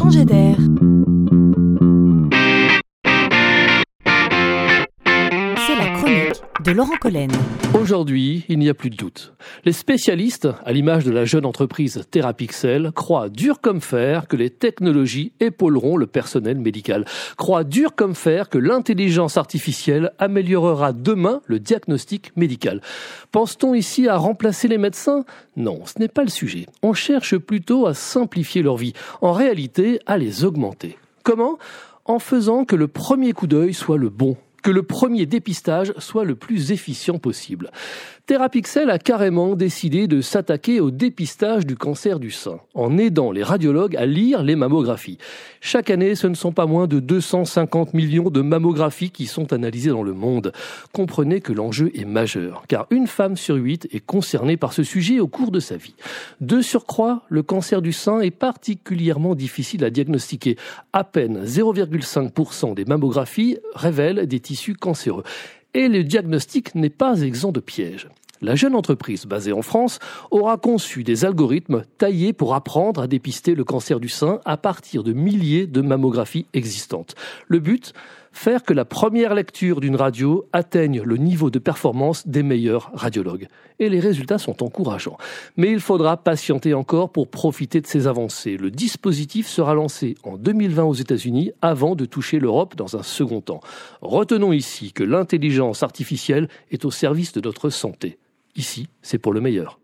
changer d'air. De Laurent Collen. Aujourd'hui, il n'y a plus de doute. Les spécialistes, à l'image de la jeune entreprise Therapixel, croient dur comme fer que les technologies épauleront le personnel médical. Croient dur comme fer que l'intelligence artificielle améliorera demain le diagnostic médical. Pense-t-on ici à remplacer les médecins? Non, ce n'est pas le sujet. On cherche plutôt à simplifier leur vie. En réalité, à les augmenter. Comment? En faisant que le premier coup d'œil soit le bon que le premier dépistage soit le plus efficient possible. Therapixel a carrément décidé de s'attaquer au dépistage du cancer du sein, en aidant les radiologues à lire les mammographies. Chaque année, ce ne sont pas moins de 250 millions de mammographies qui sont analysées dans le monde. Comprenez que l'enjeu est majeur, car une femme sur huit est concernée par ce sujet au cours de sa vie. De surcroît, le cancer du sein est particulièrement difficile à diagnostiquer. À peine 0,5% des mammographies révèlent des tissus cancéreux. Et le diagnostic n'est pas exempt de pièges. La jeune entreprise basée en France aura conçu des algorithmes taillés pour apprendre à dépister le cancer du sein à partir de milliers de mammographies existantes. Le but? Faire que la première lecture d'une radio atteigne le niveau de performance des meilleurs radiologues. Et les résultats sont encourageants. Mais il faudra patienter encore pour profiter de ces avancées. Le dispositif sera lancé en 2020 aux États-Unis avant de toucher l'Europe dans un second temps. Retenons ici que l'intelligence artificielle est au service de notre santé. Ici, c'est pour le meilleur.